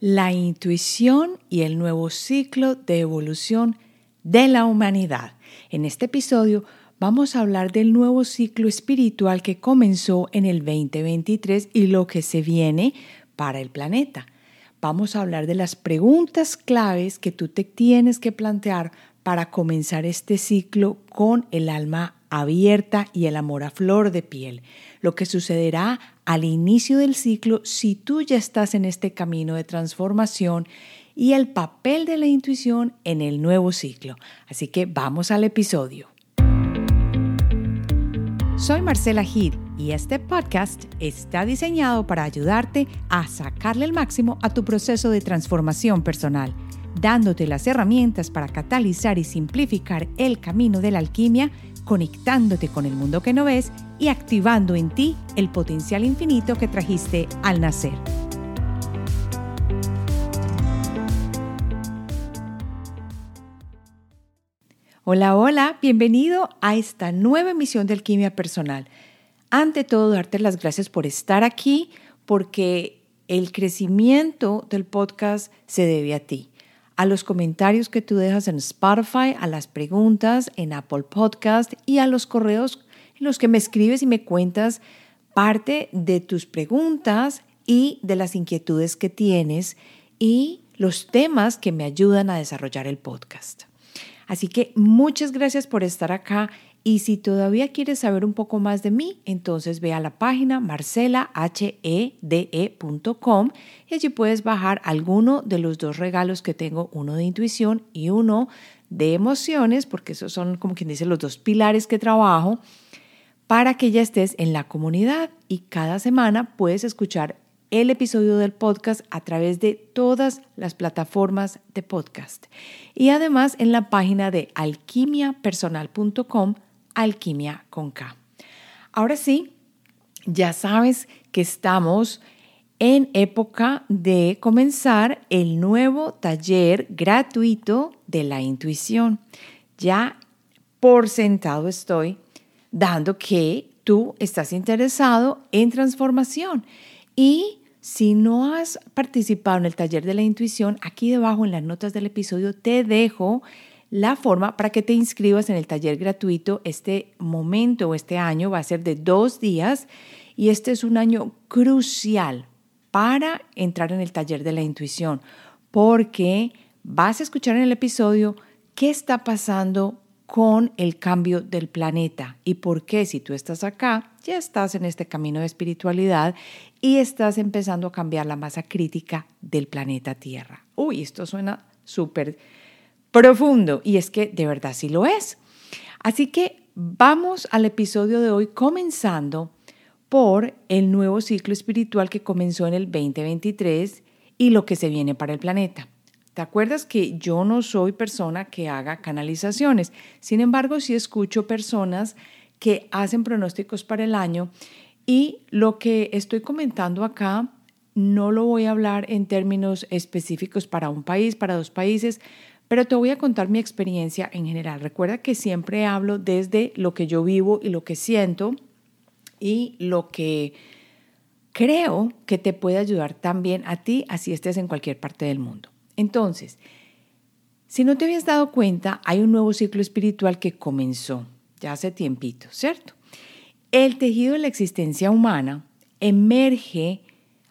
la intuición y el nuevo ciclo de evolución de la humanidad. En este episodio vamos a hablar del nuevo ciclo espiritual que comenzó en el 2023 y lo que se viene para el planeta. Vamos a hablar de las preguntas claves que tú te tienes que plantear para comenzar este ciclo con el alma abierta y el amor a flor de piel. Lo que sucederá al inicio del ciclo si tú ya estás en este camino de transformación y el papel de la intuición en el nuevo ciclo. Así que vamos al episodio. Soy Marcela Gid y este podcast está diseñado para ayudarte a sacarle el máximo a tu proceso de transformación personal dándote las herramientas para catalizar y simplificar el camino de la alquimia, conectándote con el mundo que no ves y activando en ti el potencial infinito que trajiste al nacer. Hola, hola, bienvenido a esta nueva emisión de Alquimia Personal. Ante todo, darte las gracias por estar aquí, porque el crecimiento del podcast se debe a ti a los comentarios que tú dejas en Spotify, a las preguntas en Apple Podcast y a los correos en los que me escribes y me cuentas parte de tus preguntas y de las inquietudes que tienes y los temas que me ayudan a desarrollar el podcast. Así que muchas gracias por estar acá y si todavía quieres saber un poco más de mí, entonces ve a la página marcelahede.com y allí puedes bajar alguno de los dos regalos que tengo, uno de intuición y uno de emociones, porque esos son como quien dice los dos pilares que trabajo, para que ya estés en la comunidad y cada semana puedes escuchar el episodio del podcast a través de todas las plataformas de podcast. Y además en la página de alquimiapersonal.com Alquimia con K. Ahora sí, ya sabes que estamos en época de comenzar el nuevo taller gratuito de la intuición. Ya por sentado estoy dando que tú estás interesado en transformación y si no has participado en el taller de la intuición, aquí debajo en las notas del episodio te dejo la forma para que te inscribas en el taller gratuito. Este momento o este año va a ser de dos días y este es un año crucial para entrar en el taller de la intuición porque vas a escuchar en el episodio qué está pasando con el cambio del planeta y por qué si tú estás acá, ya estás en este camino de espiritualidad y estás empezando a cambiar la masa crítica del planeta Tierra. Uy, esto suena súper profundo y es que de verdad sí lo es. Así que vamos al episodio de hoy comenzando por el nuevo ciclo espiritual que comenzó en el 2023 y lo que se viene para el planeta. ¿Te acuerdas que yo no soy persona que haga canalizaciones? Sin embargo, sí escucho personas que hacen pronósticos para el año y lo que estoy comentando acá no lo voy a hablar en términos específicos para un país, para dos países, pero te voy a contar mi experiencia en general. Recuerda que siempre hablo desde lo que yo vivo y lo que siento y lo que creo que te puede ayudar también a ti, así estés en cualquier parte del mundo. Entonces, si no te habías dado cuenta, hay un nuevo ciclo espiritual que comenzó ya hace tiempito, ¿cierto? El tejido de la existencia humana emerge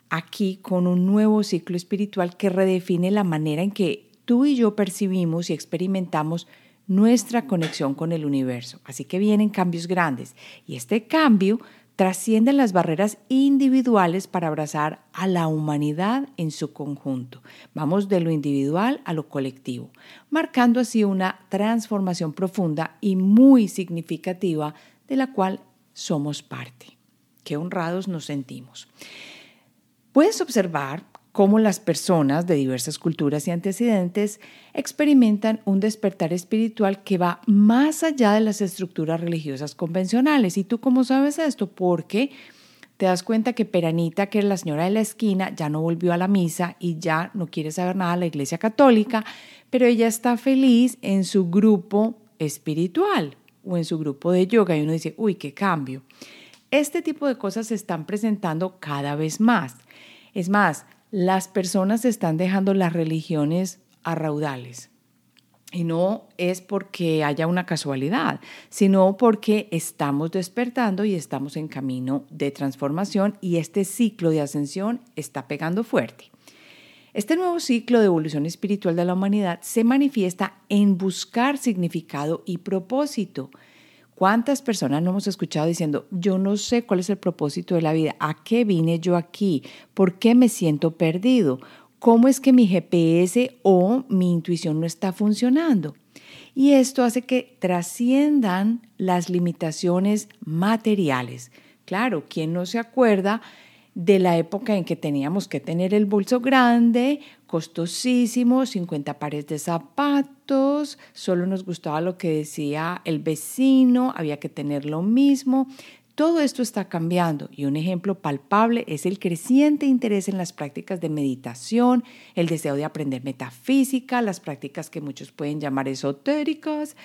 aquí con un nuevo ciclo espiritual que redefine la manera en que tú y yo percibimos y experimentamos nuestra conexión con el universo. Así que vienen cambios grandes y este cambio trasciende las barreras individuales para abrazar a la humanidad en su conjunto. Vamos de lo individual a lo colectivo, marcando así una transformación profunda y muy significativa de la cual somos parte. Qué honrados nos sentimos. Puedes observar cómo las personas de diversas culturas y antecedentes experimentan un despertar espiritual que va más allá de las estructuras religiosas convencionales. ¿Y tú cómo sabes esto? Porque te das cuenta que Peranita, que es la señora de la esquina, ya no volvió a la misa y ya no quiere saber nada de la iglesia católica, pero ella está feliz en su grupo espiritual o en su grupo de yoga y uno dice, uy, qué cambio. Este tipo de cosas se están presentando cada vez más. Es más, las personas están dejando las religiones a raudales. Y no es porque haya una casualidad, sino porque estamos despertando y estamos en camino de transformación y este ciclo de ascensión está pegando fuerte. Este nuevo ciclo de evolución espiritual de la humanidad se manifiesta en buscar significado y propósito. ¿Cuántas personas no hemos escuchado diciendo, yo no sé cuál es el propósito de la vida? ¿A qué vine yo aquí? ¿Por qué me siento perdido? ¿Cómo es que mi GPS o mi intuición no está funcionando? Y esto hace que trasciendan las limitaciones materiales. Claro, ¿quién no se acuerda de la época en que teníamos que tener el bolso grande, costosísimo, 50 pares de zapatos, solo nos gustaba lo que decía el vecino, había que tener lo mismo. Todo esto está cambiando y un ejemplo palpable es el creciente interés en las prácticas de meditación, el deseo de aprender metafísica, las prácticas que muchos pueden llamar esotéricas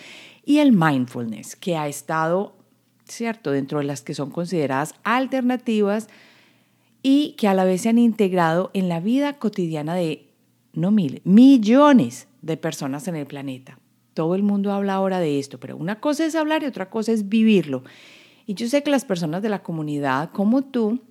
y el mindfulness, que ha estado, cierto, dentro de las que son consideradas alternativas y que a la vez se han integrado en la vida cotidiana de, no mil, millones de personas en el planeta. Todo el mundo habla ahora de esto, pero una cosa es hablar y otra cosa es vivirlo. Y yo sé que las personas de la comunidad como tú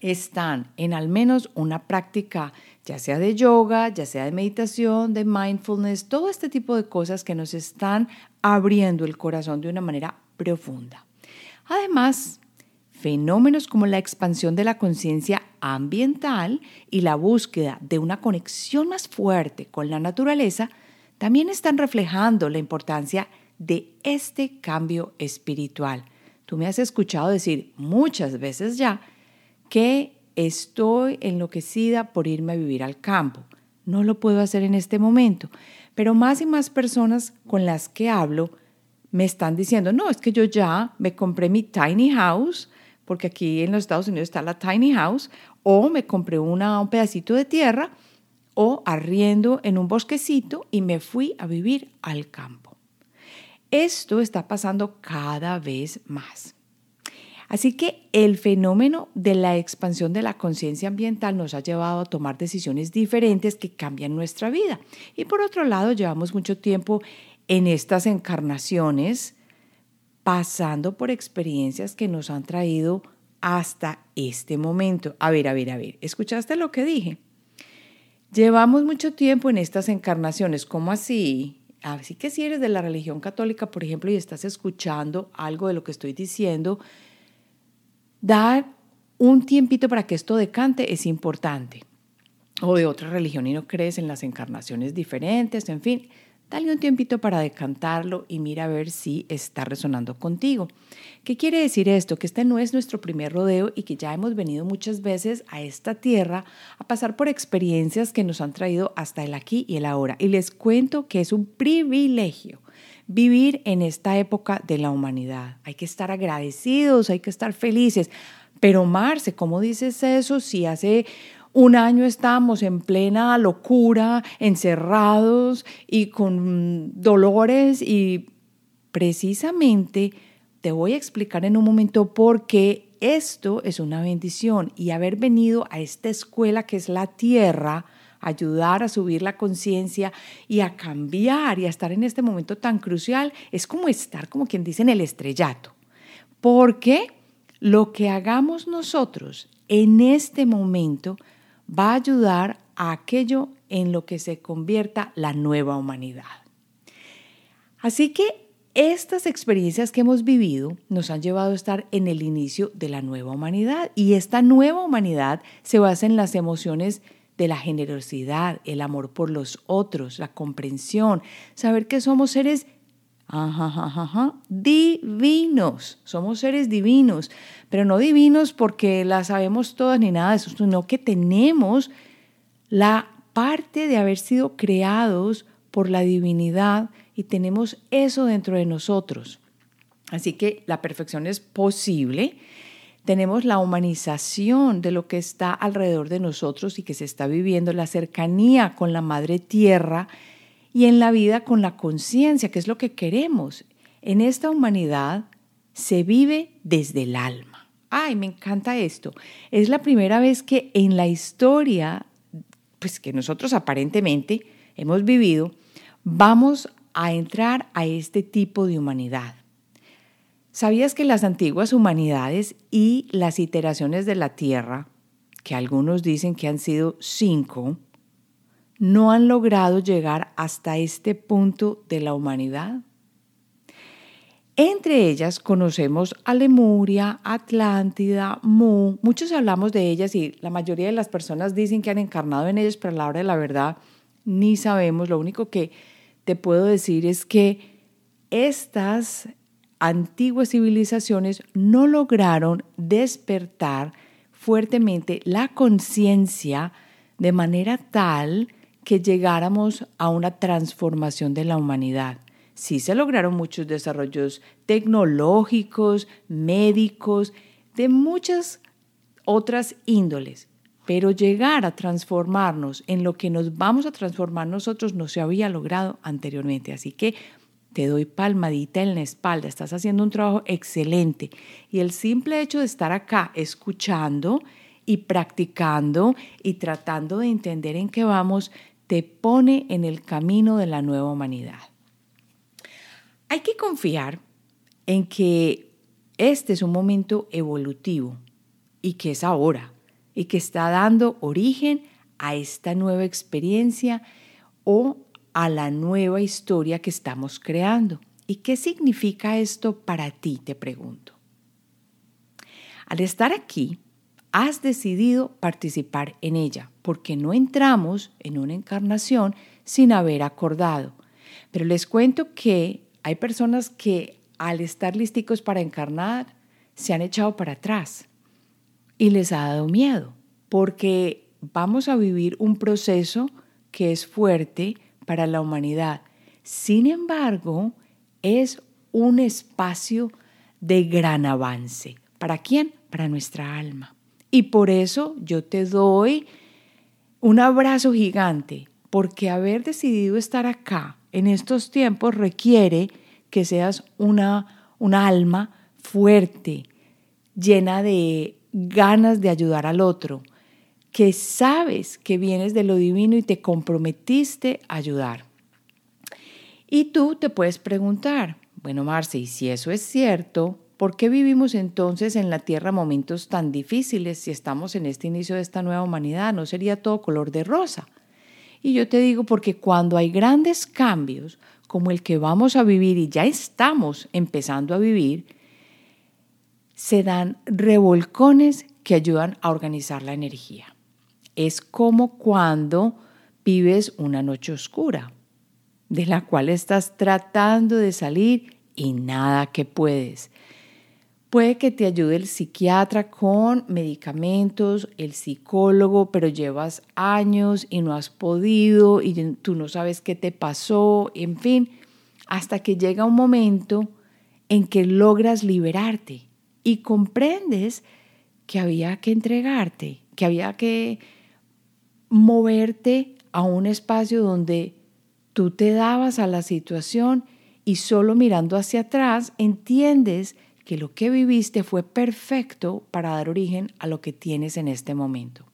están en al menos una práctica, ya sea de yoga, ya sea de meditación, de mindfulness, todo este tipo de cosas que nos están abriendo el corazón de una manera profunda. Además, Fenómenos como la expansión de la conciencia ambiental y la búsqueda de una conexión más fuerte con la naturaleza también están reflejando la importancia de este cambio espiritual. Tú me has escuchado decir muchas veces ya que estoy enloquecida por irme a vivir al campo. No lo puedo hacer en este momento, pero más y más personas con las que hablo me están diciendo, no, es que yo ya me compré mi tiny house, porque aquí en los Estados Unidos está la tiny house, o me compré una, un pedacito de tierra, o arriendo en un bosquecito y me fui a vivir al campo. Esto está pasando cada vez más. Así que el fenómeno de la expansión de la conciencia ambiental nos ha llevado a tomar decisiones diferentes que cambian nuestra vida. Y por otro lado, llevamos mucho tiempo en estas encarnaciones pasando por experiencias que nos han traído hasta este momento. A ver, a ver, a ver, ¿escuchaste lo que dije? Llevamos mucho tiempo en estas encarnaciones, ¿cómo así? Así que si eres de la religión católica, por ejemplo, y estás escuchando algo de lo que estoy diciendo, dar un tiempito para que esto decante es importante. O de otra religión y no crees en las encarnaciones diferentes, en fin, Dale un tiempito para decantarlo y mira a ver si está resonando contigo. ¿Qué quiere decir esto? Que este no es nuestro primer rodeo y que ya hemos venido muchas veces a esta tierra a pasar por experiencias que nos han traído hasta el aquí y el ahora. Y les cuento que es un privilegio vivir en esta época de la humanidad. Hay que estar agradecidos, hay que estar felices. Pero Marce, ¿cómo dices eso si hace un año estábamos en plena locura, encerrados y con dolores y precisamente te voy a explicar en un momento por qué esto es una bendición y haber venido a esta escuela que es la tierra, ayudar a subir la conciencia y a cambiar y a estar en este momento tan crucial, es como estar, como quien dice, en el estrellato. Porque lo que hagamos nosotros en este momento va a ayudar a aquello en lo que se convierta la nueva humanidad. Así que estas experiencias que hemos vivido nos han llevado a estar en el inicio de la nueva humanidad y esta nueva humanidad se basa en las emociones de la generosidad, el amor por los otros, la comprensión, saber que somos seres divinos, somos seres divinos, pero no divinos porque la sabemos todas ni nada de eso, sino que tenemos la parte de haber sido creados por la divinidad y tenemos eso dentro de nosotros. Así que la perfección es posible. Tenemos la humanización de lo que está alrededor de nosotros y que se está viviendo, la cercanía con la madre tierra y en la vida con la conciencia, que es lo que queremos. En esta humanidad se vive desde el alma. Ay, me encanta esto. Es la primera vez que en la historia pues que nosotros aparentemente hemos vivido, vamos a entrar a este tipo de humanidad. ¿Sabías que las antiguas humanidades y las iteraciones de la Tierra, que algunos dicen que han sido cinco, no han logrado llegar hasta este punto de la humanidad? Entre ellas conocemos a Lemuria, Atlántida, Mu. Muchos hablamos de ellas y la mayoría de las personas dicen que han encarnado en ellas, pero a la hora de la verdad ni sabemos. Lo único que te puedo decir es que estas antiguas civilizaciones no lograron despertar fuertemente la conciencia de manera tal que llegáramos a una transformación de la humanidad sí se lograron muchos desarrollos tecnológicos, médicos, de muchas otras índoles, pero llegar a transformarnos en lo que nos vamos a transformar nosotros no se había logrado anteriormente. Así que te doy palmadita en la espalda, estás haciendo un trabajo excelente. Y el simple hecho de estar acá escuchando y practicando y tratando de entender en qué vamos, te pone en el camino de la nueva humanidad. Hay que confiar en que este es un momento evolutivo y que es ahora y que está dando origen a esta nueva experiencia o a la nueva historia que estamos creando. ¿Y qué significa esto para ti? Te pregunto. Al estar aquí, has decidido participar en ella, porque no entramos en una encarnación sin haber acordado. Pero les cuento que hay personas que al estar listicos para encarnar se han echado para atrás y les ha dado miedo porque vamos a vivir un proceso que es fuerte para la humanidad. Sin embargo, es un espacio de gran avance. ¿Para quién? Para nuestra alma. Y por eso yo te doy un abrazo gigante, porque haber decidido estar acá en estos tiempos requiere que seas una, una alma fuerte, llena de ganas de ayudar al otro, que sabes que vienes de lo divino y te comprometiste a ayudar. Y tú te puedes preguntar, bueno, Marce, y si eso es cierto, ¿por qué vivimos entonces en la Tierra momentos tan difíciles si estamos en este inicio de esta nueva humanidad? ¿No sería todo color de rosa? Y yo te digo porque cuando hay grandes cambios, como el que vamos a vivir y ya estamos empezando a vivir, se dan revolcones que ayudan a organizar la energía. Es como cuando vives una noche oscura, de la cual estás tratando de salir y nada que puedes. Puede que te ayude el psiquiatra con medicamentos, el psicólogo, pero llevas años y no has podido y tú no sabes qué te pasó, en fin, hasta que llega un momento en que logras liberarte y comprendes que había que entregarte, que había que moverte a un espacio donde tú te dabas a la situación y solo mirando hacia atrás entiendes que lo que viviste fue perfecto para dar origen a lo que tienes en este momento.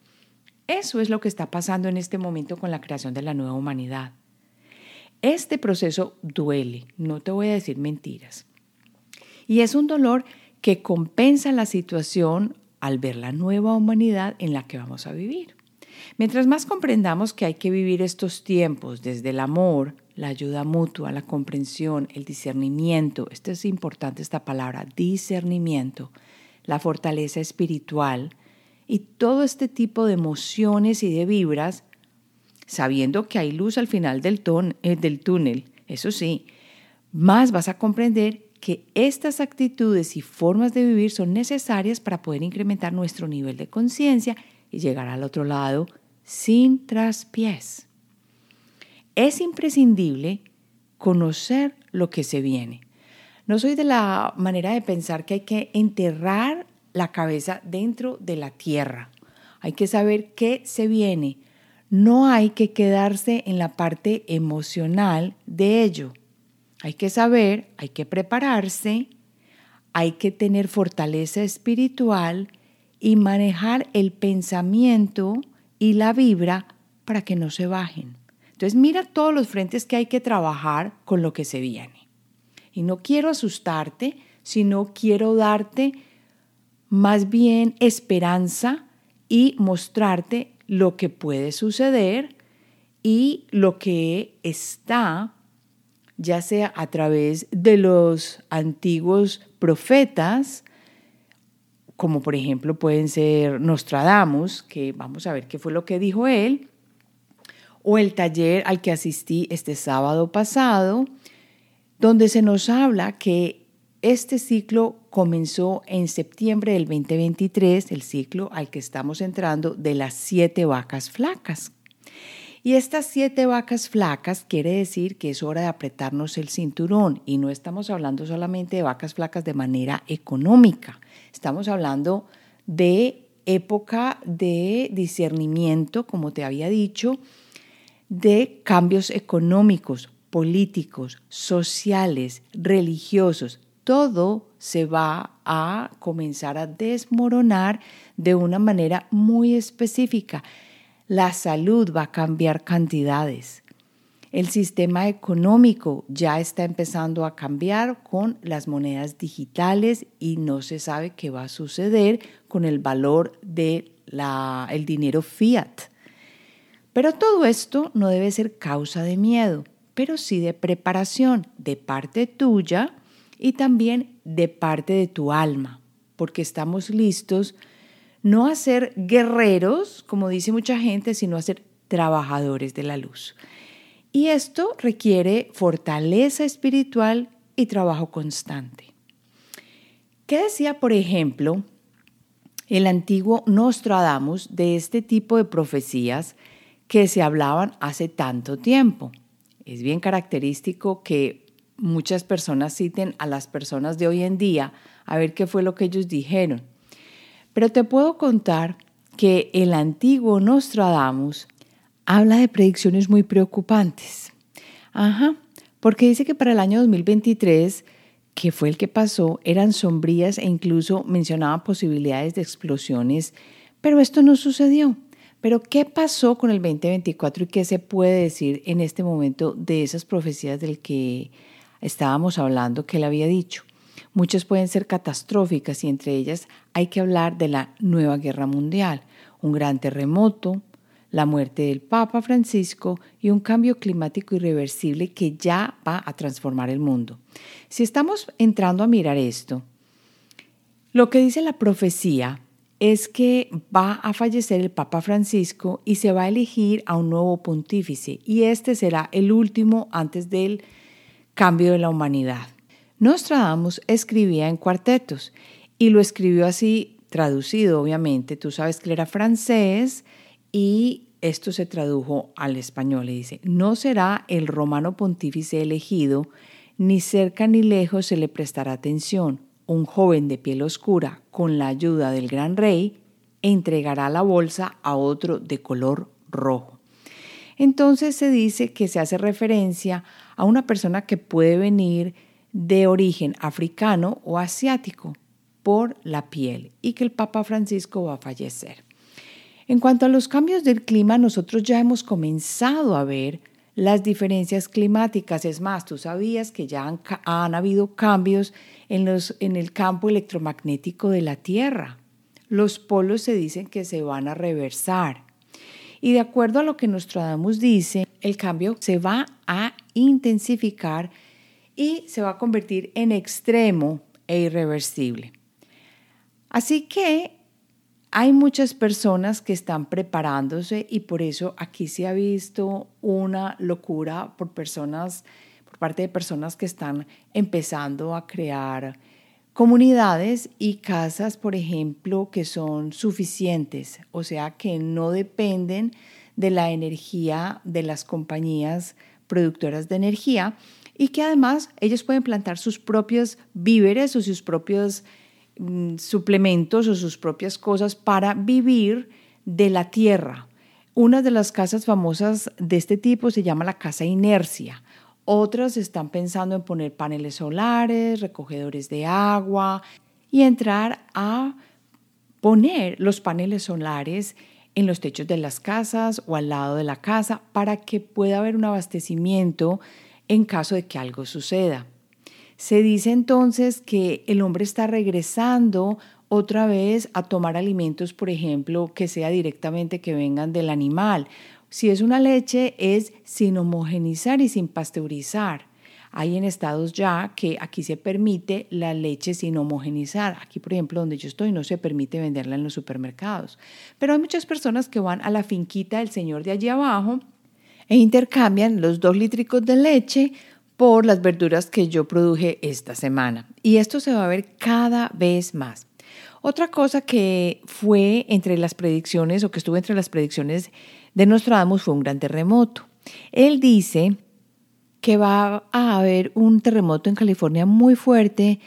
Eso es lo que está pasando en este momento con la creación de la nueva humanidad. Este proceso duele, no te voy a decir mentiras. Y es un dolor que compensa la situación al ver la nueva humanidad en la que vamos a vivir. Mientras más comprendamos que hay que vivir estos tiempos desde el amor, la ayuda mutua, la comprensión, el discernimiento, esto es importante esta palabra, discernimiento, la fortaleza espiritual y todo este tipo de emociones y de vibras, sabiendo que hay luz al final del, eh, del túnel, eso sí, más vas a comprender que estas actitudes y formas de vivir son necesarias para poder incrementar nuestro nivel de conciencia y llegar al otro lado sin traspiés. Es imprescindible conocer lo que se viene. No soy de la manera de pensar que hay que enterrar la cabeza dentro de la tierra. Hay que saber qué se viene. No hay que quedarse en la parte emocional de ello. Hay que saber, hay que prepararse, hay que tener fortaleza espiritual y manejar el pensamiento y la vibra para que no se bajen. Entonces mira todos los frentes que hay que trabajar con lo que se viene. Y no quiero asustarte, sino quiero darte más bien esperanza y mostrarte lo que puede suceder y lo que está, ya sea a través de los antiguos profetas, como por ejemplo pueden ser Nostradamus, que vamos a ver qué fue lo que dijo él, o el taller al que asistí este sábado pasado, donde se nos habla que este ciclo comenzó en septiembre del 2023, el ciclo al que estamos entrando de las siete vacas flacas. Y estas siete vacas flacas quiere decir que es hora de apretarnos el cinturón y no estamos hablando solamente de vacas flacas de manera económica, estamos hablando de época de discernimiento, como te había dicho, de cambios económicos, políticos, sociales, religiosos. Todo se va a comenzar a desmoronar de una manera muy específica. La salud va a cambiar cantidades. El sistema económico ya está empezando a cambiar con las monedas digitales y no se sabe qué va a suceder con el valor del el dinero fiat. Pero todo esto no debe ser causa de miedo, pero sí de preparación de parte tuya y también de parte de tu alma, porque estamos listos no a ser guerreros, como dice mucha gente, sino a ser trabajadores de la luz. Y esto requiere fortaleza espiritual y trabajo constante. ¿Qué decía, por ejemplo, el antiguo Nostradamus de este tipo de profecías que se hablaban hace tanto tiempo? Es bien característico que muchas personas citen a las personas de hoy en día a ver qué fue lo que ellos dijeron. Pero te puedo contar que el antiguo Nostradamus habla de predicciones muy preocupantes. Ajá, porque dice que para el año 2023, que fue el que pasó, eran sombrías e incluso mencionaba posibilidades de explosiones, pero esto no sucedió. Pero ¿qué pasó con el 2024 y qué se puede decir en este momento de esas profecías del que estábamos hablando que él había dicho? Muchas pueden ser catastróficas y entre ellas hay que hablar de la nueva guerra mundial, un gran terremoto, la muerte del Papa Francisco y un cambio climático irreversible que ya va a transformar el mundo. Si estamos entrando a mirar esto, lo que dice la profecía es que va a fallecer el Papa Francisco y se va a elegir a un nuevo pontífice y este será el último antes del cambio de la humanidad. Nostradamus escribía en cuartetos y lo escribió así traducido, obviamente. Tú sabes que era francés y esto se tradujo al español. Y dice, no será el romano pontífice elegido, ni cerca ni lejos se le prestará atención. Un joven de piel oscura, con la ayuda del gran rey, entregará la bolsa a otro de color rojo. Entonces se dice que se hace referencia a una persona que puede venir de origen africano o asiático por la piel y que el Papa Francisco va a fallecer. En cuanto a los cambios del clima, nosotros ya hemos comenzado a ver las diferencias climáticas. Es más, tú sabías que ya han, habido cambios en, los, en el campo electromagnético de la Tierra. Los polos se dicen que se van a reversar. Y de acuerdo a lo que Nostradamus dice, el cambio se va a intensificar y se va a convertir en extremo e irreversible. Así que hay muchas personas que están preparándose y por eso aquí se ha visto una locura por personas, por parte de personas que están empezando a crear comunidades y casas, por ejemplo, que son suficientes, o sea, que no dependen de la energía de las compañías productoras de energía, y que además ellos pueden plantar sus propios víveres o sus propios mm, suplementos o sus propias cosas para vivir de la tierra. Una de las casas famosas de este tipo se llama la casa inercia. Otras están pensando en poner paneles solares, recogedores de agua y entrar a poner los paneles solares en los techos de las casas o al lado de la casa para que pueda haber un abastecimiento en caso de que algo suceda. Se dice entonces que el hombre está regresando otra vez a tomar alimentos, por ejemplo, que sea directamente que vengan del animal. Si es una leche, es sin homogenizar y sin pasteurizar. Hay en estados ya que aquí se permite la leche sin homogenizar. Aquí, por ejemplo, donde yo estoy, no se permite venderla en los supermercados. Pero hay muchas personas que van a la finquita del señor de allí abajo e intercambian los dos lítricos de leche por las verduras que yo produje esta semana. Y esto se va a ver cada vez más. Otra cosa que fue entre las predicciones o que estuvo entre las predicciones de Nostradamus fue un gran terremoto. Él dice que va a haber un terremoto en California muy fuerte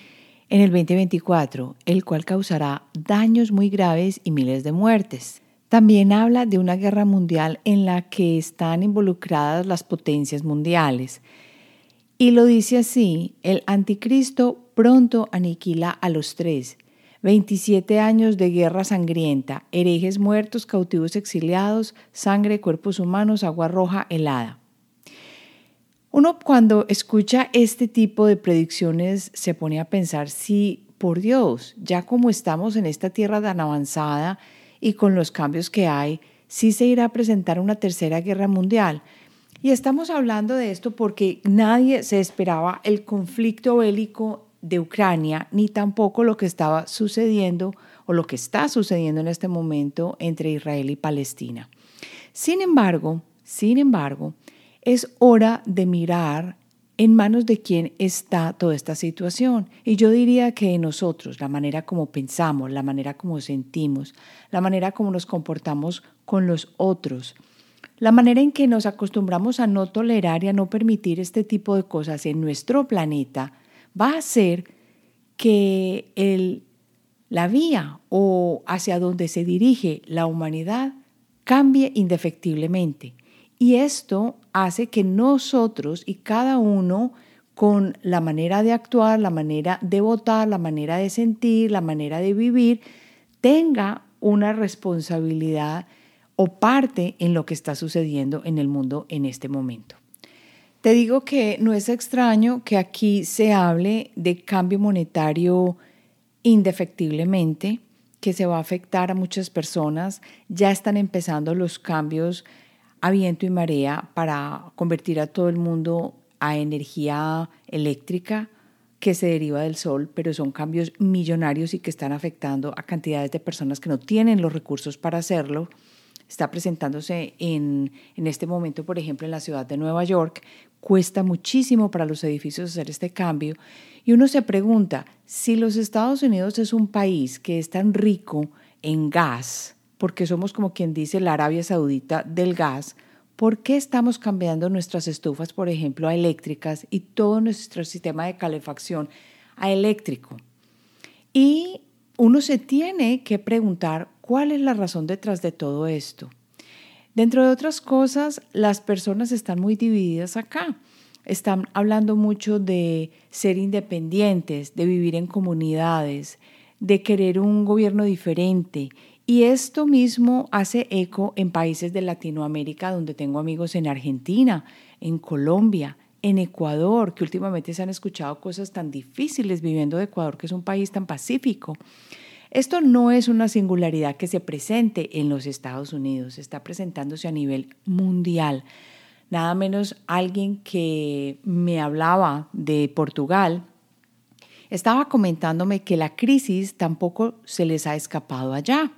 en el 2024, el cual causará daños muy graves y miles de muertes. También habla de una guerra mundial en la que están involucradas las potencias mundiales. Y lo dice así, el anticristo pronto aniquila a los tres. 27 años de guerra sangrienta, herejes muertos, cautivos exiliados, sangre, cuerpos humanos, agua roja helada. Uno cuando escucha este tipo de predicciones se pone a pensar si, por Dios, ya como estamos en esta tierra tan avanzada y con los cambios que hay, sí se irá a presentar una tercera guerra mundial. Y estamos hablando de esto porque nadie se esperaba el conflicto bélico de Ucrania, ni tampoco lo que estaba sucediendo o lo que está sucediendo en este momento entre Israel y Palestina. Sin embargo, sin embargo, es hora de mirar en manos de quién está toda esta situación. Y yo diría que nosotros, la manera como pensamos, la manera como sentimos, la manera como nos comportamos con los otros, la manera en que nos acostumbramos a no tolerar y a no permitir este tipo de cosas en nuestro planeta, va a hacer que el, la vía o hacia donde se dirige la humanidad cambie indefectiblemente. Y esto hace que nosotros y cada uno con la manera de actuar, la manera de votar, la manera de sentir, la manera de vivir, tenga una responsabilidad o parte en lo que está sucediendo en el mundo en este momento. Te digo que no es extraño que aquí se hable de cambio monetario indefectiblemente, que se va a afectar a muchas personas. Ya están empezando los cambios a viento y marea para convertir a todo el mundo a energía eléctrica que se deriva del sol, pero son cambios millonarios y que están afectando a cantidades de personas que no tienen los recursos para hacerlo. Está presentándose en, en este momento, por ejemplo, en la ciudad de Nueva York. Cuesta muchísimo para los edificios hacer este cambio. Y uno se pregunta, si los Estados Unidos es un país que es tan rico en gas, porque somos como quien dice la Arabia Saudita del gas, ¿por qué estamos cambiando nuestras estufas, por ejemplo, a eléctricas y todo nuestro sistema de calefacción a eléctrico? Y uno se tiene que preguntar cuál es la razón detrás de todo esto. Dentro de otras cosas, las personas están muy divididas acá. Están hablando mucho de ser independientes, de vivir en comunidades, de querer un gobierno diferente y esto mismo hace eco en países de Latinoamérica donde tengo amigos en Argentina, en Colombia, en Ecuador, que últimamente se han escuchado cosas tan difíciles viviendo de Ecuador, que es un país tan pacífico. Esto no es una singularidad que se presente en los Estados Unidos, está presentándose a nivel mundial. Nada menos alguien que me hablaba de Portugal estaba comentándome que la crisis tampoco se les ha escapado allá.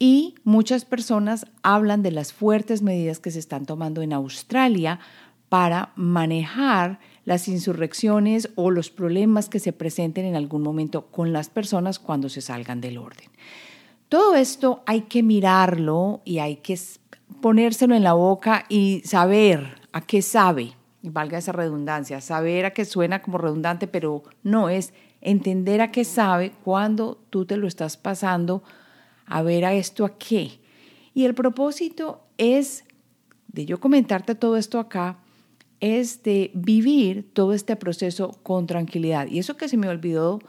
Y muchas personas hablan de las fuertes medidas que se están tomando en Australia para manejar las insurrecciones o los problemas que se presenten en algún momento con las personas cuando se salgan del orden. Todo esto hay que mirarlo y hay que ponérselo en la boca y saber a qué sabe, y valga esa redundancia, saber a qué suena como redundante, pero no es entender a qué sabe cuando tú te lo estás pasando a ver a esto a qué. Y el propósito es, de yo comentarte todo esto acá, es de vivir todo este proceso con tranquilidad. Y eso que se me olvidó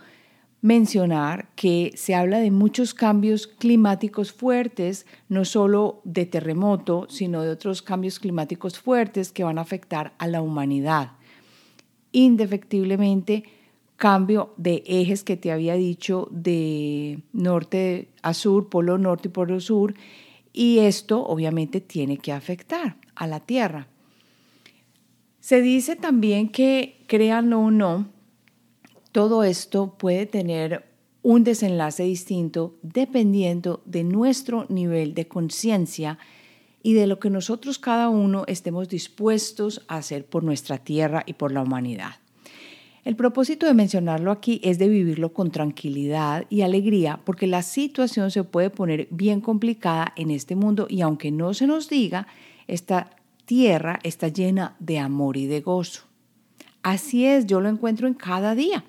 mencionar que se habla de muchos cambios climáticos fuertes, no solo de terremoto, sino de otros cambios climáticos fuertes que van a afectar a la humanidad. Indefectiblemente, cambio de ejes que te había dicho de norte a sur, polo norte y polo sur, y esto obviamente tiene que afectar a la Tierra. Se dice también que, créanlo o no, todo esto puede tener un desenlace distinto dependiendo de nuestro nivel de conciencia y de lo que nosotros cada uno estemos dispuestos a hacer por nuestra tierra y por la humanidad. El propósito de mencionarlo aquí es de vivirlo con tranquilidad y alegría porque la situación se puede poner bien complicada en este mundo y aunque no se nos diga, esta tierra está llena de amor y de gozo. Así es, yo lo encuentro en cada día.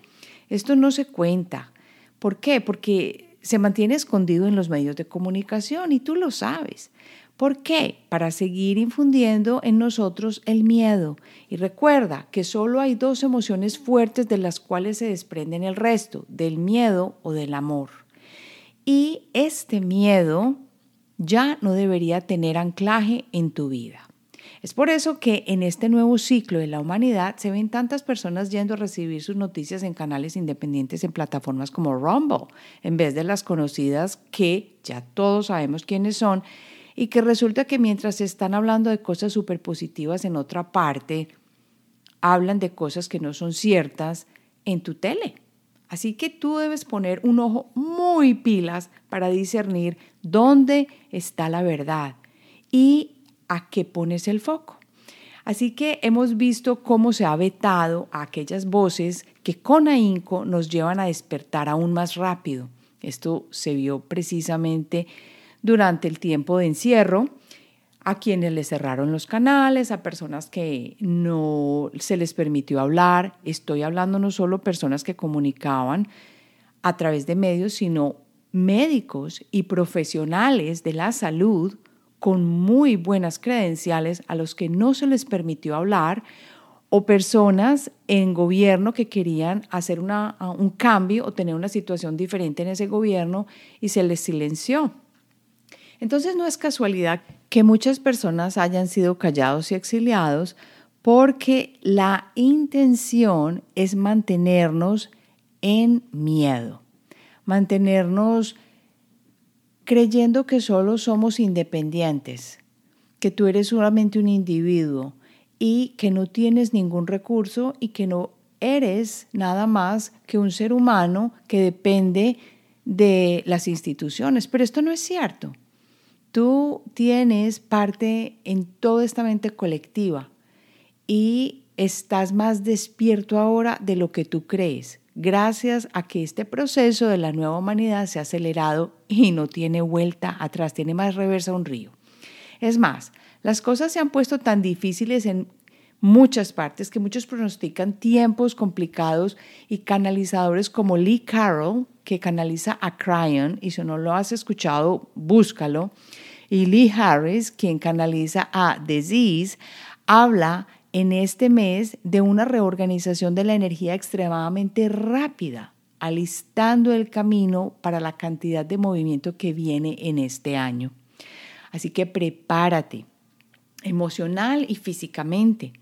Esto no se cuenta. ¿Por qué? Porque se mantiene escondido en los medios de comunicación y tú lo sabes. ¿Por qué? Para seguir infundiendo en nosotros el miedo. Y recuerda que solo hay dos emociones fuertes de las cuales se desprenden el resto, del miedo o del amor. Y este miedo ya no debería tener anclaje en tu vida. Es por eso que en este nuevo ciclo de la humanidad se ven tantas personas yendo a recibir sus noticias en canales independientes en plataformas como Rumble, en vez de las conocidas que ya todos sabemos quiénes son, y que resulta que mientras están hablando de cosas súper positivas en otra parte, hablan de cosas que no son ciertas en tu tele. Así que tú debes poner un ojo muy pilas para discernir dónde está la verdad y a qué pones el foco. Así que hemos visto cómo se ha vetado a aquellas voces que con ahínco nos llevan a despertar aún más rápido. Esto se vio precisamente durante el tiempo de encierro, a quienes les cerraron los canales, a personas que no se les permitió hablar. Estoy hablando no solo personas que comunicaban a través de medios, sino médicos y profesionales de la salud con muy buenas credenciales a los que no se les permitió hablar o personas en gobierno que querían hacer un cambio o tener una situación diferente en ese gobierno y se les silenció. Entonces no es casualidad que muchas personas hayan sido callados y exiliados porque la intención es mantenernos en miedo, mantenernos creyendo que solo somos independientes, que tú eres solamente un individuo y que no tienes ningún recurso y que no eres nada más que un ser humano que depende de las instituciones. Pero esto no es cierto. Tú tienes parte en toda esta mente colectiva y estás más despierto ahora de lo que tú crees gracias a que este proceso de la nueva humanidad se ha acelerado y no tiene vuelta atrás, tiene más reversa un río. Es más, las cosas se han puesto tan difíciles en muchas partes que muchos pronostican tiempos complicados y canalizadores como Lee Carroll, que canaliza a Cryon, y si no lo has escuchado, búscalo, y Lee Harris, quien canaliza a Disease, habla en este mes de una reorganización de la energía extremadamente rápida, alistando el camino para la cantidad de movimiento que viene en este año. Así que prepárate emocional y físicamente.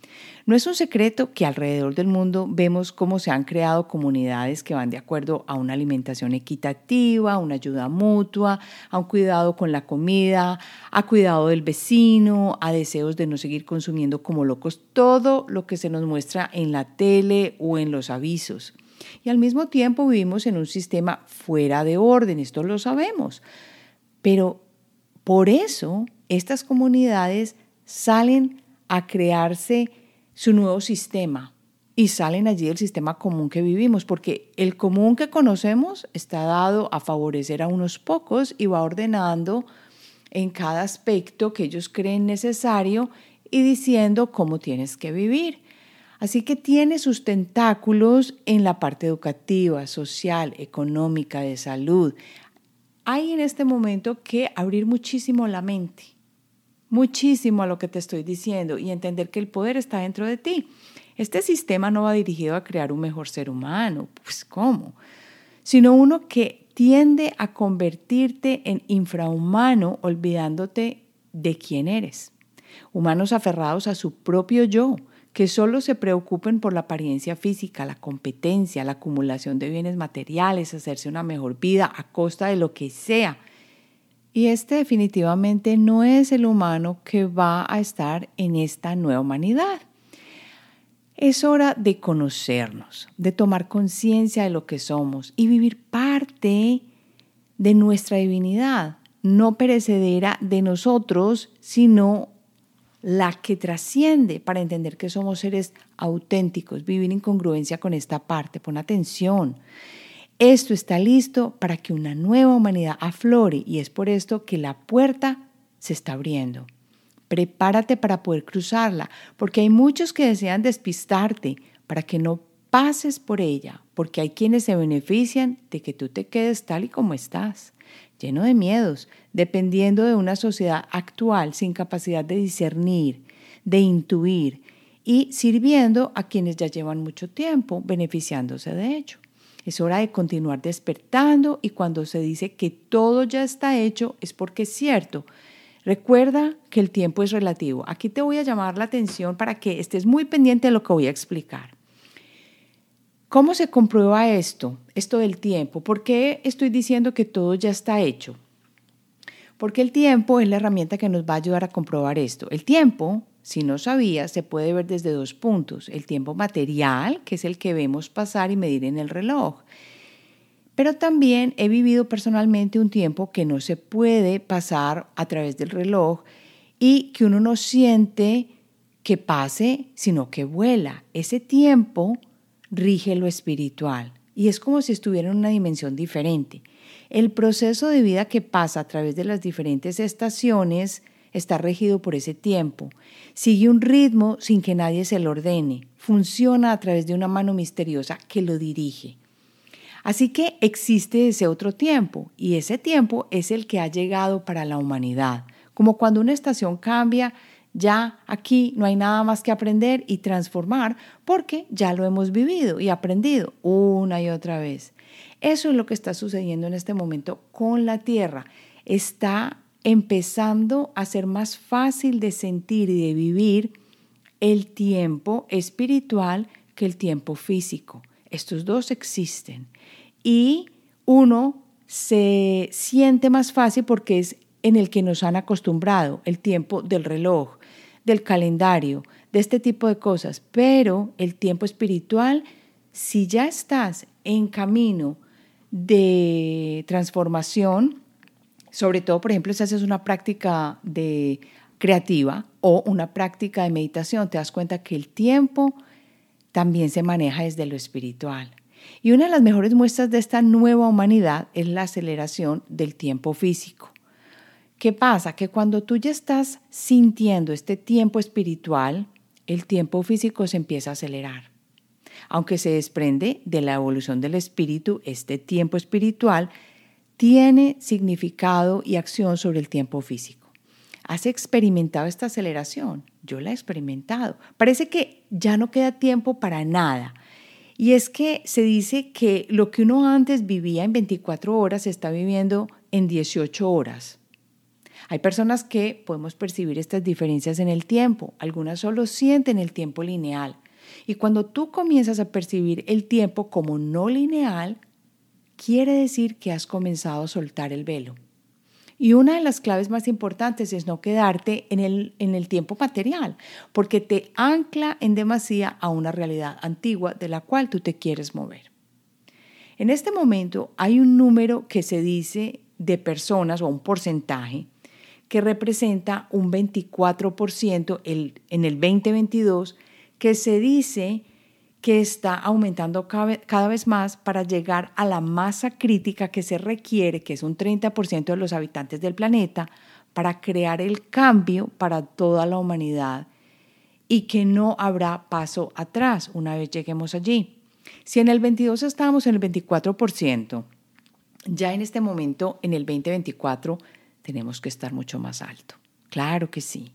No es un secreto que alrededor del mundo vemos cómo se han creado comunidades que van de acuerdo a una alimentación equitativa, una ayuda mutua, a un cuidado con la comida, a cuidado del vecino, a deseos de no seguir consumiendo como locos todo lo que se nos muestra en la tele o en los avisos. Y al mismo tiempo vivimos en un sistema fuera de orden, esto lo sabemos. Pero por eso estas comunidades salen a crearse su nuevo sistema y salen allí del sistema común que vivimos, porque el común que conocemos está dado a favorecer a unos pocos y va ordenando en cada aspecto que ellos creen necesario y diciendo cómo tienes que vivir. Así que tiene sus tentáculos en la parte educativa, social, económica, de salud. Hay en este momento que abrir muchísimo la mente muchísimo a lo que te estoy diciendo y entender que el poder está dentro de ti. Este sistema no va dirigido a crear un mejor ser humano, pues ¿cómo? sino uno que tiende a convertirte en infrahumano olvidándote de quién eres. Humanos aferrados a su propio yo, que solo se preocupen por la apariencia física, la competencia, la acumulación de bienes materiales, hacerse una mejor vida a costa de lo que sea. Y este definitivamente no es el humano que va a estar en esta nueva humanidad. Es hora de conocernos, de tomar conciencia de lo que somos y vivir parte de nuestra divinidad, no perecedera de nosotros, sino la que trasciende para entender que somos seres auténticos, vivir en congruencia con esta parte. Pon atención. Esto está listo para que una nueva humanidad aflore y es por esto que la puerta se está abriendo. Prepárate para poder cruzarla, porque hay muchos que desean despistarte para que no pases por ella, porque hay quienes se benefician de que tú te quedes tal y como estás lleno de miedos, dependiendo de una sociedad actual sin capacidad de discernir, de intuir y sirviendo a quienes ya llevan mucho tiempo beneficiándose de ello. Es hora de continuar despertando y cuando se dice que todo ya está hecho es porque es cierto. Recuerda que el tiempo es relativo. Aquí te voy a llamar la atención para que estés muy pendiente de lo que voy a explicar. ¿Cómo se comprueba esto, esto del tiempo? ¿Por qué estoy diciendo que todo ya está hecho? Porque el tiempo es la herramienta que nos va a ayudar a comprobar esto. El tiempo, si no sabías, se puede ver desde dos puntos. El tiempo material, que es el que vemos pasar y medir en el reloj. Pero también he vivido personalmente un tiempo que no se puede pasar a través del reloj y que uno no siente que pase, sino que vuela. Ese tiempo rige lo espiritual y es como si estuviera en una dimensión diferente. El proceso de vida que pasa a través de las diferentes estaciones está regido por ese tiempo. Sigue un ritmo sin que nadie se lo ordene. Funciona a través de una mano misteriosa que lo dirige. Así que existe ese otro tiempo y ese tiempo es el que ha llegado para la humanidad. Como cuando una estación cambia ya aquí no hay nada más que aprender y transformar porque ya lo hemos vivido y aprendido una y otra vez. Eso es lo que está sucediendo en este momento con la Tierra. Está empezando a ser más fácil de sentir y de vivir el tiempo espiritual que el tiempo físico. Estos dos existen. Y uno se siente más fácil porque es en el que nos han acostumbrado, el tiempo del reloj, del calendario, de este tipo de cosas, pero el tiempo espiritual, si ya estás en camino de transformación, sobre todo, por ejemplo, si haces una práctica de creativa o una práctica de meditación, te das cuenta que el tiempo también se maneja desde lo espiritual. Y una de las mejores muestras de esta nueva humanidad es la aceleración del tiempo físico. ¿Qué pasa? Que cuando tú ya estás sintiendo este tiempo espiritual, el tiempo físico se empieza a acelerar. Aunque se desprende de la evolución del espíritu, este tiempo espiritual tiene significado y acción sobre el tiempo físico. ¿Has experimentado esta aceleración? Yo la he experimentado. Parece que ya no queda tiempo para nada. Y es que se dice que lo que uno antes vivía en 24 horas se está viviendo en 18 horas. Hay personas que podemos percibir estas diferencias en el tiempo, algunas solo sienten el tiempo lineal. Y cuando tú comienzas a percibir el tiempo como no lineal, quiere decir que has comenzado a soltar el velo. Y una de las claves más importantes es no quedarte en el, en el tiempo material, porque te ancla en demasía a una realidad antigua de la cual tú te quieres mover. En este momento hay un número que se dice de personas o un porcentaje que representa un 24% en el 2022, que se dice que está aumentando cada vez más para llegar a la masa crítica que se requiere, que es un 30% de los habitantes del planeta, para crear el cambio para toda la humanidad y que no habrá paso atrás una vez lleguemos allí. Si en el 22 estábamos en el 24%, ya en este momento, en el 2024, tenemos que estar mucho más alto. Claro que sí.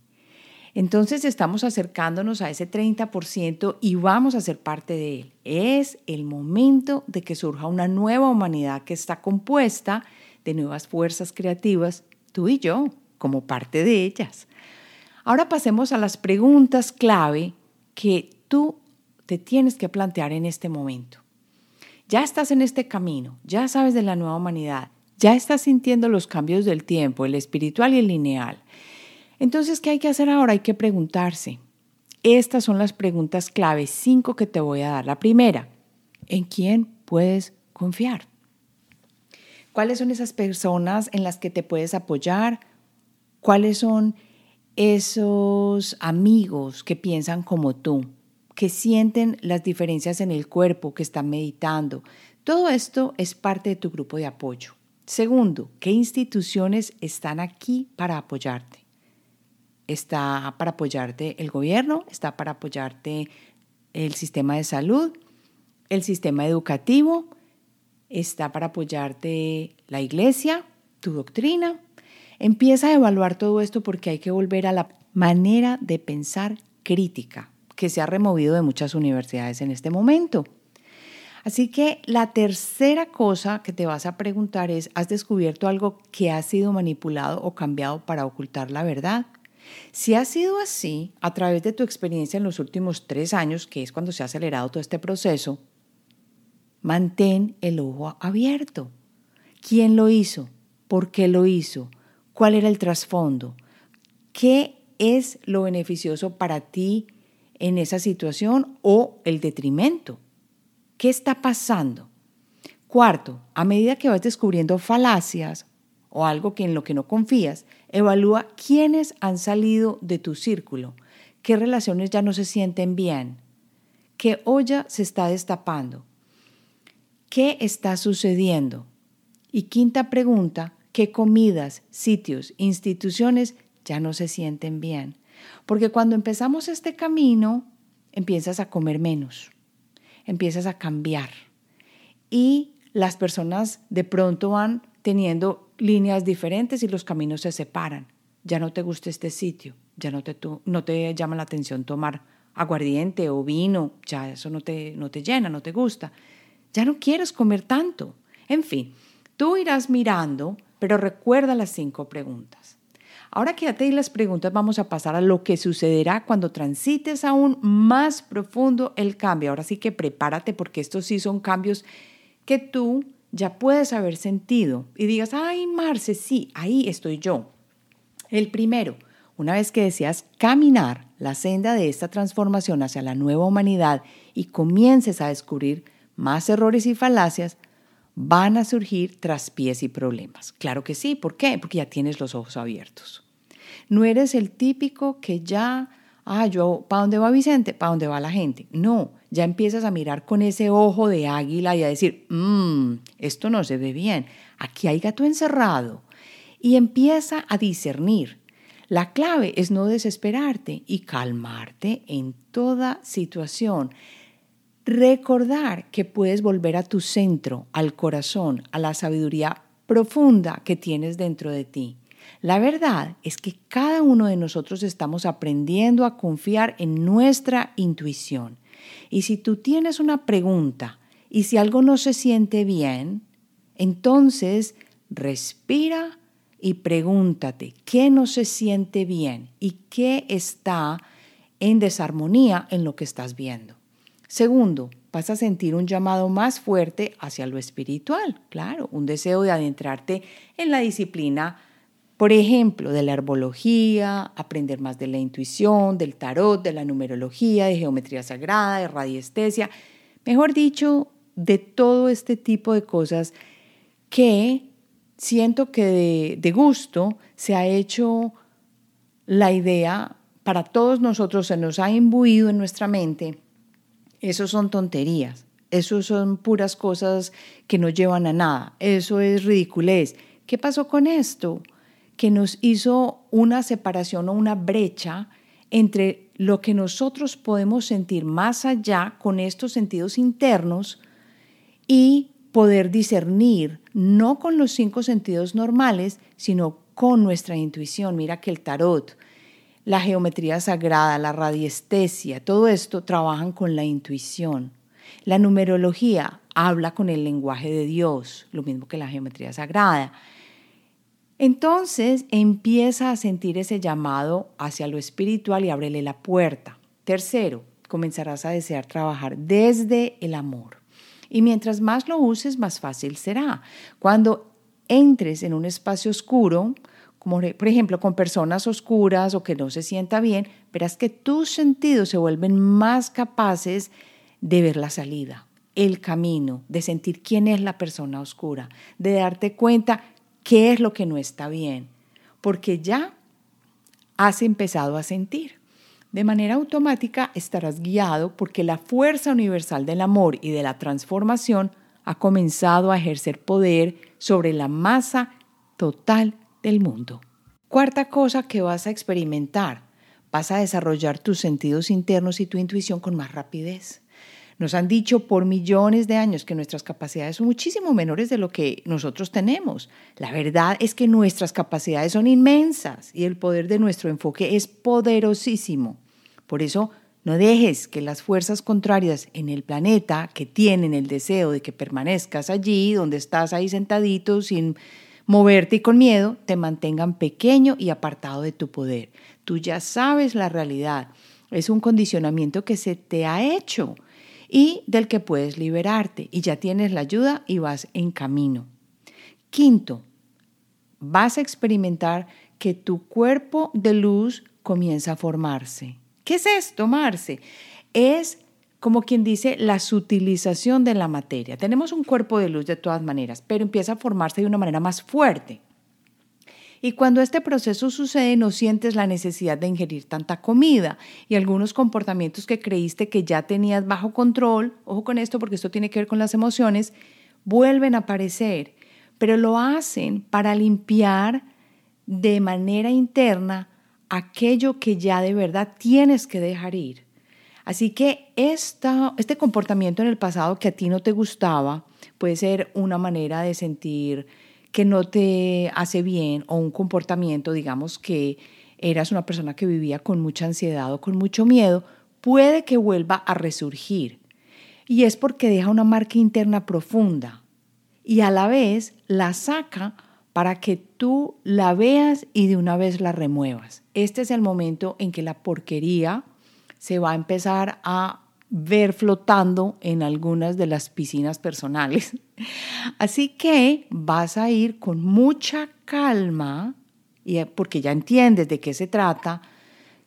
Entonces estamos acercándonos a ese 30% y vamos a ser parte de él. Es el momento de que surja una nueva humanidad que está compuesta de nuevas fuerzas creativas, tú y yo, como parte de ellas. Ahora pasemos a las preguntas clave que tú te tienes que plantear en este momento. Ya estás en este camino, ya sabes de la nueva humanidad, ya estás sintiendo los cambios del tiempo, el espiritual y el lineal. Entonces, ¿qué hay que hacer ahora? Hay que preguntarse. Estas son las preguntas clave, cinco que te voy a dar. La primera, ¿en quién puedes confiar? ¿Cuáles son esas personas en las que te puedes apoyar? ¿Cuáles son esos amigos que piensan como tú? que sienten las diferencias en el cuerpo, que están meditando. Todo esto es parte de tu grupo de apoyo. Segundo, ¿qué instituciones están aquí para apoyarte? ¿Está para apoyarte el gobierno? ¿Está para apoyarte el sistema de salud? ¿El sistema educativo? ¿Está para apoyarte la iglesia? ¿Tu doctrina? Empieza a evaluar todo esto porque hay que volver a la manera de pensar crítica que se ha removido de muchas universidades en este momento. Así que la tercera cosa que te vas a preguntar es, ¿has descubierto algo que ha sido manipulado o cambiado para ocultar la verdad? Si ha sido así, a través de tu experiencia en los últimos tres años, que es cuando se ha acelerado todo este proceso, mantén el ojo abierto. ¿Quién lo hizo? ¿Por qué lo hizo? ¿Cuál era el trasfondo? ¿Qué es lo beneficioso para ti en esa situación o el detrimento. ¿Qué está pasando? Cuarto, a medida que vas descubriendo falacias o algo que en lo que no confías, evalúa quiénes han salido de tu círculo, qué relaciones ya no se sienten bien, qué olla se está destapando, qué está sucediendo. Y quinta pregunta, qué comidas, sitios, instituciones ya no se sienten bien. Porque cuando empezamos este camino, empiezas a comer menos, empiezas a cambiar y las personas de pronto van teniendo líneas diferentes y los caminos se separan. Ya no te gusta este sitio, ya no te, no te llama la atención tomar aguardiente o vino, ya eso no te, no te llena, no te gusta. Ya no quieres comer tanto. En fin, tú irás mirando, pero recuerda las cinco preguntas. Ahora que ya te di las preguntas, vamos a pasar a lo que sucederá cuando transites aún más profundo el cambio. Ahora sí que prepárate porque estos sí son cambios que tú ya puedes haber sentido y digas, ay, Marce, sí, ahí estoy yo. El primero, una vez que deseas caminar la senda de esta transformación hacia la nueva humanidad y comiences a descubrir más errores y falacias, van a surgir traspiés y problemas. Claro que sí, ¿por qué? Porque ya tienes los ojos abiertos. No eres el típico que ya, ah, yo, ¿para dónde va Vicente? ¿Para dónde va la gente? No, ya empiezas a mirar con ese ojo de águila y a decir, mmm, esto no se ve bien, aquí hay gato encerrado. Y empieza a discernir. La clave es no desesperarte y calmarte en toda situación. Recordar que puedes volver a tu centro, al corazón, a la sabiduría profunda que tienes dentro de ti. La verdad es que cada uno de nosotros estamos aprendiendo a confiar en nuestra intuición. Y si tú tienes una pregunta y si algo no se siente bien, entonces respira y pregúntate qué no se siente bien y qué está en desarmonía en lo que estás viendo. Segundo, vas a sentir un llamado más fuerte hacia lo espiritual, claro, un deseo de adentrarte en la disciplina por ejemplo, de la herbología, aprender más de la intuición, del tarot, de la numerología, de geometría sagrada, de radiestesia, mejor dicho, de todo este tipo de cosas que siento que de, gusto se ha hecho la idea para todos nosotros, se nos ha imbuido en nuestra mente, eso son tonterías, eso son puras cosas que no llevan a nada, eso es ridiculez. ¿Qué pasó con esto? Que nos hizo una separación o una brecha entre lo que nosotros podemos sentir más allá con estos sentidos internos y poder discernir, no con los cinco sentidos normales, sino con nuestra intuición. Mira que el tarot la geometría sagrada, la radiestesia, todo esto trabajan con la intuición. La numerología habla con el lenguaje de Dios, lo mismo que la geometría sagrada. Entonces empieza a sentir ese llamado hacia lo espiritual y ábrele la puerta. Tercero, comenzarás a desear trabajar desde el amor. Y mientras más lo uses, más fácil será. Cuando entres en un espacio oscuro, como por ejemplo con personas oscuras o que no se sienta bien, verás que tus sentidos se vuelven más capaces de ver la salida, el camino, de sentir quién es la persona oscura, de darte cuenta qué es lo que no está bien, porque ya has empezado a sentir. De manera automática estarás guiado porque la fuerza universal del amor y de la transformación ha comenzado a ejercer poder sobre la masa total del mundo. Cuarta cosa que vas a experimentar, vas a desarrollar tus sentidos internos y tu intuición con más rapidez. Nos han dicho por millones de años que nuestras capacidades son muchísimo menores de lo que nosotros tenemos. La verdad es que nuestras capacidades son inmensas y el poder de nuestro enfoque es poderosísimo. Por eso, no dejes que las fuerzas contrarias en el planeta que tienen el deseo de que permanezcas allí, donde estás ahí sentadito sin moverte y con miedo, te mantengan pequeño y apartado de tu poder. Tú ya sabes la realidad. Es un condicionamiento que se te ha hecho y del que puedes liberarte y ya tienes la ayuda y vas en camino. Quinto, vas a experimentar que tu cuerpo de luz comienza a formarse. ¿Qué es esto, Marce? Es como quien dice, la sutilización de la materia. Tenemos un cuerpo de luz de todas maneras, pero empieza a formarse de una manera más fuerte. Y cuando este proceso sucede, no sientes la necesidad de ingerir tanta comida y algunos comportamientos que creíste que ya tenías bajo control, ojo con esto porque esto tiene que ver con las emociones, vuelven a aparecer, pero lo hacen para limpiar de manera interna aquello que ya de verdad tienes que dejar ir. Así que este comportamiento en el pasado que a ti no te gustaba puede ser una manera de sentir que no te hace bien o un comportamiento, digamos que eras una persona que vivía con mucha ansiedad o con mucho miedo, puede que vuelva a resurgir. Y es porque deja una marca interna profunda y a la vez la saca para que tú la veas y de una vez la remuevas. Este es el momento en que la porquería se va a empezar a ver flotando en algunas de las piscinas personales. Así que vas a ir con mucha calma, y porque ya entiendes de qué se trata,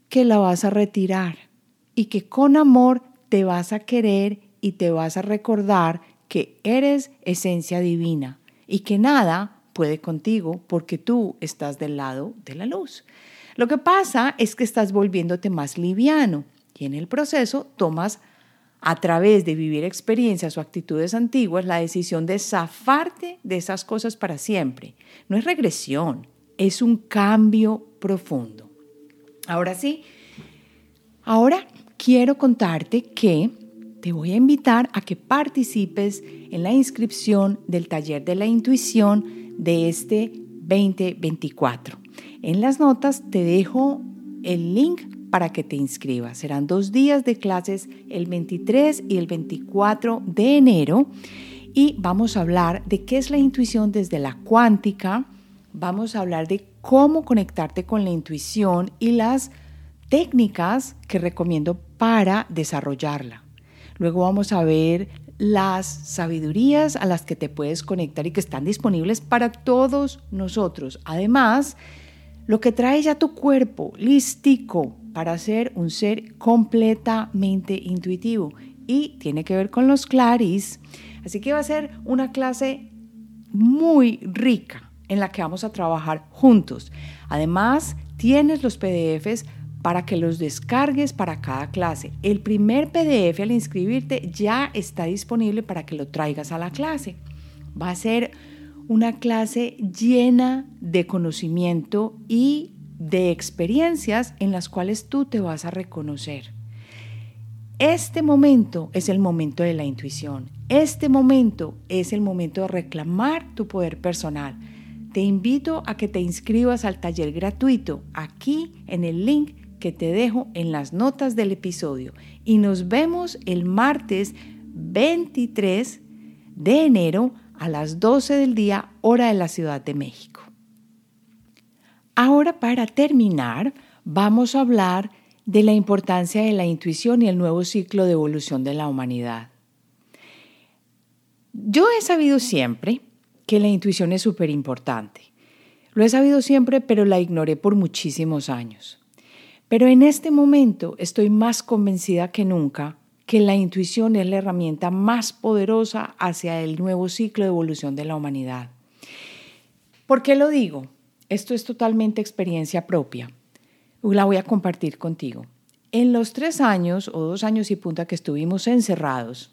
que la vas a retirar y que con amor te vas a querer y te vas a recordar que eres esencia divina y que nada puede contigo porque tú estás del lado de la luz. Lo que pasa es que estás volviéndote más liviano y en el proceso tomas a través de vivir experiencias o actitudes antiguas la decisión de zafarte de esas cosas para siempre. No es regresión, es un cambio profundo. Ahora sí, ahora quiero contarte que te voy a invitar a que participes en la inscripción del taller de la intuición de este 2024. En las notas te dejo el link para que te inscribas. Serán dos días de clases el 23 y el 24 de enero y vamos a hablar de qué es la intuición desde la cuántica, vamos a hablar de cómo conectarte con la intuición y las técnicas que recomiendo para desarrollarla. Luego vamos a ver las sabidurías a las que te puedes conectar y que están disponibles para todos nosotros. Además, lo que trae ya tu cuerpo listico para ser un ser completamente intuitivo y tiene que ver con los claris. Así que va a ser una clase muy rica en la que vamos a trabajar juntos. Además, tienes los PDFs para que los descargues para cada clase. El primer PDF al inscribirte ya está disponible para que lo traigas a la clase. Va a ser una clase llena de conocimiento y de experiencias en las cuales tú te vas a reconocer. Este momento es el momento de la intuición. Este momento es el momento de reclamar tu poder personal. Te invito a que te inscribas al taller gratuito aquí en el link que te dejo en las notas del episodio y nos vemos el martes 23 de enero a las 12 del día hora de la Ciudad de México. Ahora para terminar, vamos a hablar de la importancia de la intuición y el nuevo ciclo de evolución de la humanidad. Yo he sabido siempre que la intuición es súper importante. Lo he sabido siempre, pero la ignoré por muchísimos años. Pero en este momento estoy más convencida que nunca que la intuición es la herramienta más poderosa hacia el nuevo ciclo de evolución de la humanidad. ¿Por qué lo digo? Esto es totalmente experiencia propia. La voy a compartir contigo. En los tres años o dos años y punta que estuvimos encerrados,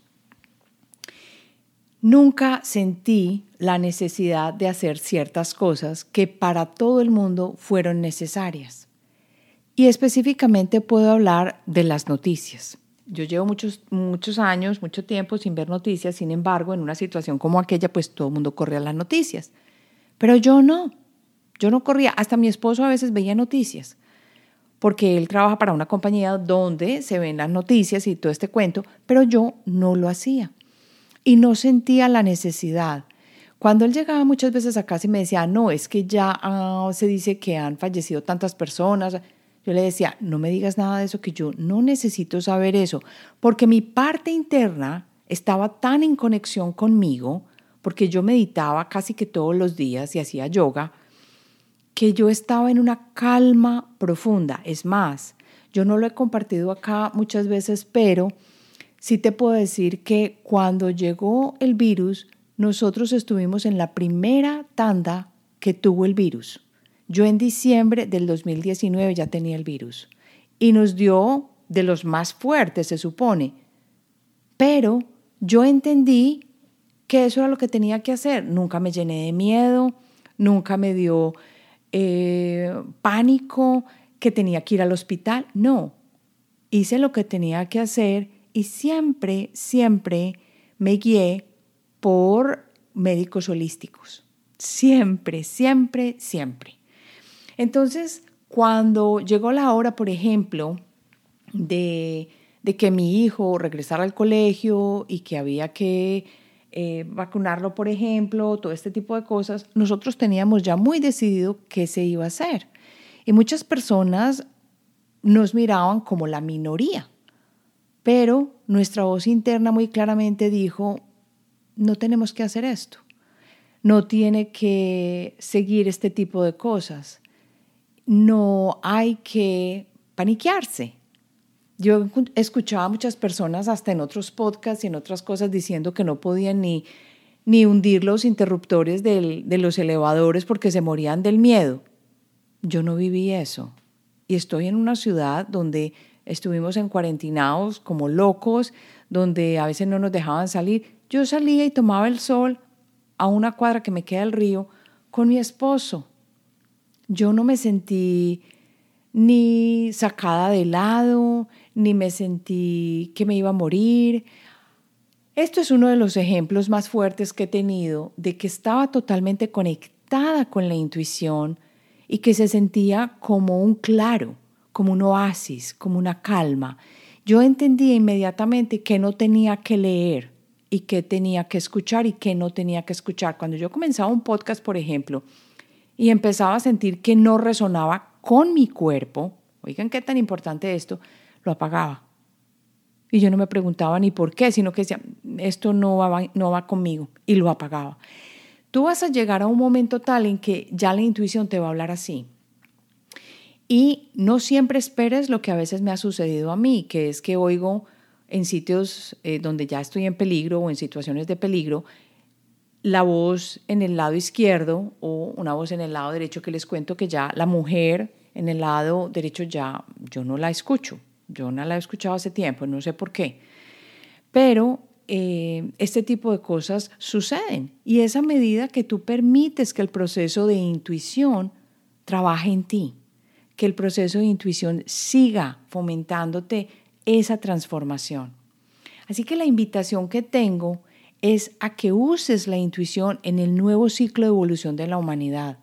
nunca sentí la necesidad de hacer ciertas cosas que para todo el mundo fueron necesarias. Y específicamente puedo hablar de las noticias. Yo llevo muchos, muchos años, mucho tiempo sin ver noticias, sin embargo, en una situación como aquella, pues todo el mundo corría las noticias. Pero yo no, yo no corría, hasta mi esposo a veces veía noticias, porque él trabaja para una compañía donde se ven las noticias y todo este cuento, pero yo no lo hacía y no sentía la necesidad. Cuando él llegaba muchas veces a casa y me decía, no, es que ya ah, se dice que han fallecido tantas personas, yo le decía, no me digas nada de eso, que yo no necesito saber eso, porque mi parte interna estaba tan en conexión conmigo, porque yo meditaba casi que todos los días y hacía yoga, que yo estaba en una calma profunda. Es más, yo no lo he compartido acá muchas veces, pero sí te puedo decir que cuando llegó el virus, nosotros estuvimos en la primera tanda que tuvo el virus. Yo en diciembre del 2019 ya tenía el virus y nos dio de los más fuertes, se supone. Pero yo entendí que eso era lo que tenía que hacer. Nunca me llené de miedo, nunca me dio eh, pánico, que tenía que ir al hospital. No, hice lo que tenía que hacer y siempre, siempre me guié por médicos holísticos. Siempre, siempre, siempre. Entonces, cuando llegó la hora, por ejemplo, de, que mi hijo regresara al colegio y que había que eh, vacunarlo, por ejemplo, todo este tipo de cosas, nosotros teníamos ya muy decidido qué se iba a hacer. Y muchas personas nos miraban como la minoría. Pero nuestra voz interna muy claramente dijo, no tenemos que hacer esto, no tiene que seguir este tipo de cosas, no hay que paniquearse. Yo escuchaba a muchas personas hasta en otros podcasts y en otras cosas diciendo que no podían ni, ni hundir los interruptores de los elevadores porque se morían del miedo. Yo no viví eso. Y estoy en una ciudad donde estuvimos en cuarentinados como locos, donde a veces no nos dejaban salir. Yo salía y tomaba el sol a una cuadra que me queda el río con mi esposo. Yo no me sentí ni sacada de lado, ni me sentí que me iba a morir. Esto es uno de los ejemplos más fuertes que he tenido de que estaba totalmente conectada con la intuición y que se sentía como un claro como un oasis, como una calma. Yo entendía inmediatamente que no tenía que leer y que tenía que escuchar y que no tenía que escuchar. Cuando yo comenzaba un podcast, por ejemplo, y empezaba a sentir que no resonaba con mi cuerpo, oigan qué tan importante esto, lo apagaba. Y yo no me preguntaba ni por qué, sino que decía, esto no va, no va conmigo, y lo apagaba. Tú vas a llegar a un momento tal en que ya la intuición te va a hablar así. Y no siempre esperes lo que a veces me ha sucedido a mí, que es que oigo en sitios eh, donde ya estoy en peligro o en situaciones de peligro, la voz en el lado izquierdo o una voz en el lado derecho que les cuento que ya la mujer en el lado derecho ya yo no la escucho. Yo no la he escuchado hace tiempo, no sé por qué. Pero eh, este tipo de cosas suceden y es a medida que tú permites que el proceso de intuición trabaje en ti que el proceso de intuición siga fomentándote esa transformación. Así que la invitación que tengo es a que uses la intuición en el nuevo ciclo de evolución de la humanidad,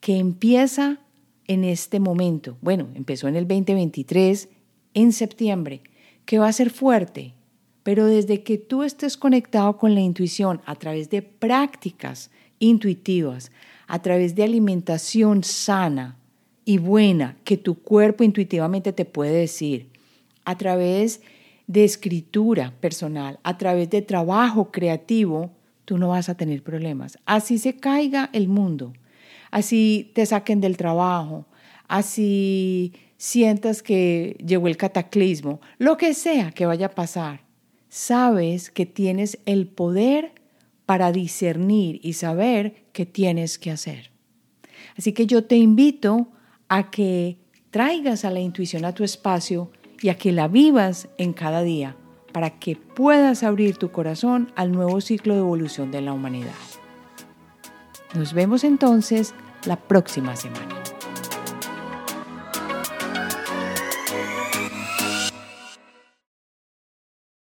que empieza en este momento, bueno, empezó en el 2023, en septiembre, que va a ser fuerte, pero desde que tú estés conectado con la intuición a través de prácticas intuitivas, a través de alimentación sana y buena que tu cuerpo intuitivamente te puede decir, a través de escritura personal, a través de trabajo creativo, tú no vas a tener problemas. Así se caiga el mundo, así te saquen del trabajo, así sientas que llegó el cataclismo, lo que sea que vaya a pasar, sabes que tienes el poder para discernir y saber qué tienes que hacer. Así que yo te invito a que traigas a la intuición a tu espacio y a que la vivas en cada día para que puedas abrir tu corazón al nuevo ciclo de evolución de la humanidad. Nos vemos entonces la próxima semana.